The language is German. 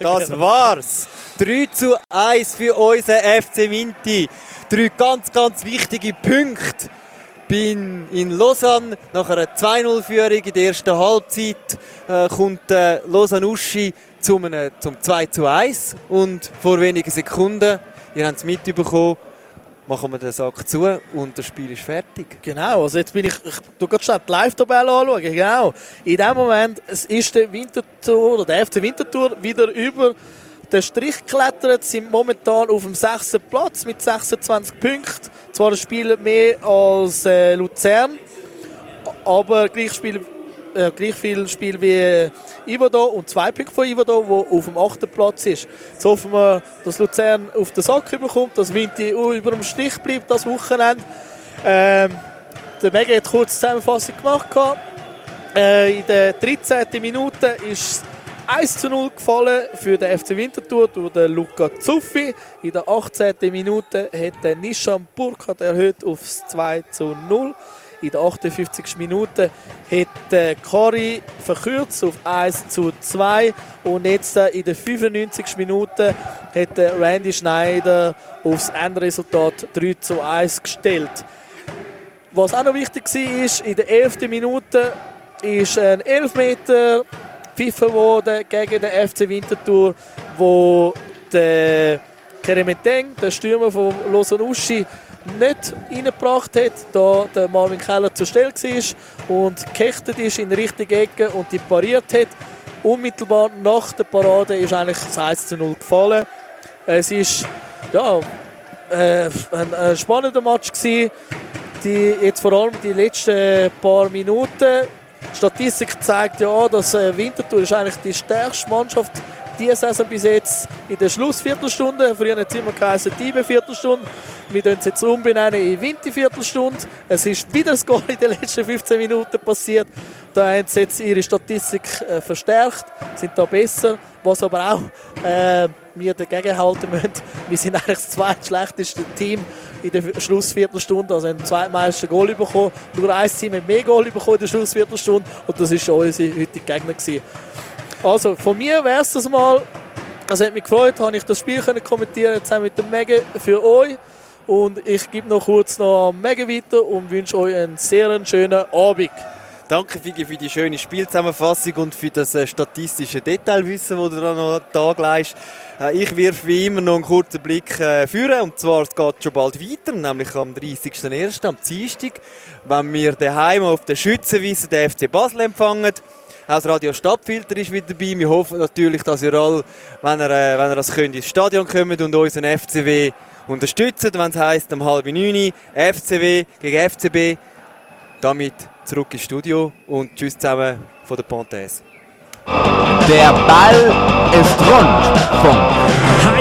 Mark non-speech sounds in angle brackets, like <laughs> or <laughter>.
Das war's. 3 zu 1 für unseren FC Vinti. Drei ganz, ganz wichtige Punkte. Bin in Lausanne nach einer 2-0-Führung in der ersten Halbzeit äh, kommt äh, Lausanne Uschi zum, äh, zum 2 zu 1 und vor wenigen Sekunden, ihr habt es mitbekommen, machen wir den Sack zu und das Spiel ist fertig. Genau, also jetzt bin ich, ich tu gerade die Live-Tabelle anschauen, genau. In dem Moment, es ist der Winterthur, oder der FC Winterthur wieder über den Strich geklettert, sind momentan auf dem sechsten Platz mit 26 Punkten. Zwar ein Spiel mehr als äh, Luzern, aber gleich, Spiel, äh, gleich viel Spiel wie Ivado und zwei Punkte von Ivado, wo auf dem achten Platz ist. Jetzt hoffen wir, dass Luzern auf den Sack bekommt, dass Vinti über dem Stich bleibt das Wochenende. Ähm, der Mega hat kurz Zusammenfassung gemacht. Äh, in der 13. Minute ist 1 zu 0 gefallen für den FC Winterthur durch den Luca Zuffi. In der 18. Minute hat der Nishan Burkhardt erhöht auf 2 zu 0. In der 58. Minute hat der Kari verkürzt auf 1 zu 2. Und jetzt in der 95. Minute hat der Randy Schneider aufs Endresultat 3 zu 1 gestellt. Was auch noch wichtig war, ist, in der 11. Minute ist ein Elfmeter gepfiffen worden gegen den FC Winterthur, wo der Keremeteng, der Stürmer von Losanuschi, nicht reingebracht hat, da der Marvin Keller zur Stelle war und gekechtet ist in die richtige Ecke und die pariert hat. Unmittelbar nach der Parade ist eigentlich das 1 zu 0 gefallen. Es ist ja, äh, ein, ein spannender Match gewesen. Die, jetzt vor allem die letzten paar Minuten die Statistik zeigt ja dass äh, Winterthur ist eigentlich die stärkste Mannschaft diese Saison bis jetzt in der Schlussviertelstunde. Früher hat es immer geheißen, die Viertelstunde. Wir tun es jetzt umbenennen in Winterviertelstunde. Es ist <laughs> wieder das Goal in den letzten 15 Minuten passiert. Da haben sie jetzt ihre Statistik äh, verstärkt, sind da besser. Was aber auch äh, wir dagegen halten müssen, <laughs> wir sind eigentlich das zweitschlechteste Team in der Schlussviertelstunde. Also haben den zweitmeisten Goal bekommen. Nur ein Team hat mehr Goal bekommen in der Schlussviertelstunde und das war unsere heutige Gegner. Gewesen. Also von mir wäre es das mal. Es hat mich gefreut, habe ich das Spiel können kommentieren zusammen mit dem Mega für euch. Und ich gebe noch kurz noch Mega weiter und wünsche euch einen sehr schönen Abend. Danke Figi für die schöne Spielzusammenfassung und für das äh, statistische Detailwissen, das du da noch leist. Äh, ich wirf wie immer noch einen kurzen Blick äh, führen und zwar es geht schon bald weiter, nämlich am 30.01. am Dienstag, wenn wir daheim auf der Schützenwiese den FC Basel empfangen. Auch das Radio Stadtfilter ist wieder dabei. Wir hoffen natürlich, dass ihr alle, wenn ihr, äh, wenn ihr das könnt, ins Stadion kommt und unseren FCW unterstützt, wenn es heisst, um halb neun FCW gegen FCB. Damit zurück ins Studio und tschüss zusammen von der Pontes. Der Ball ist rund. Punkt.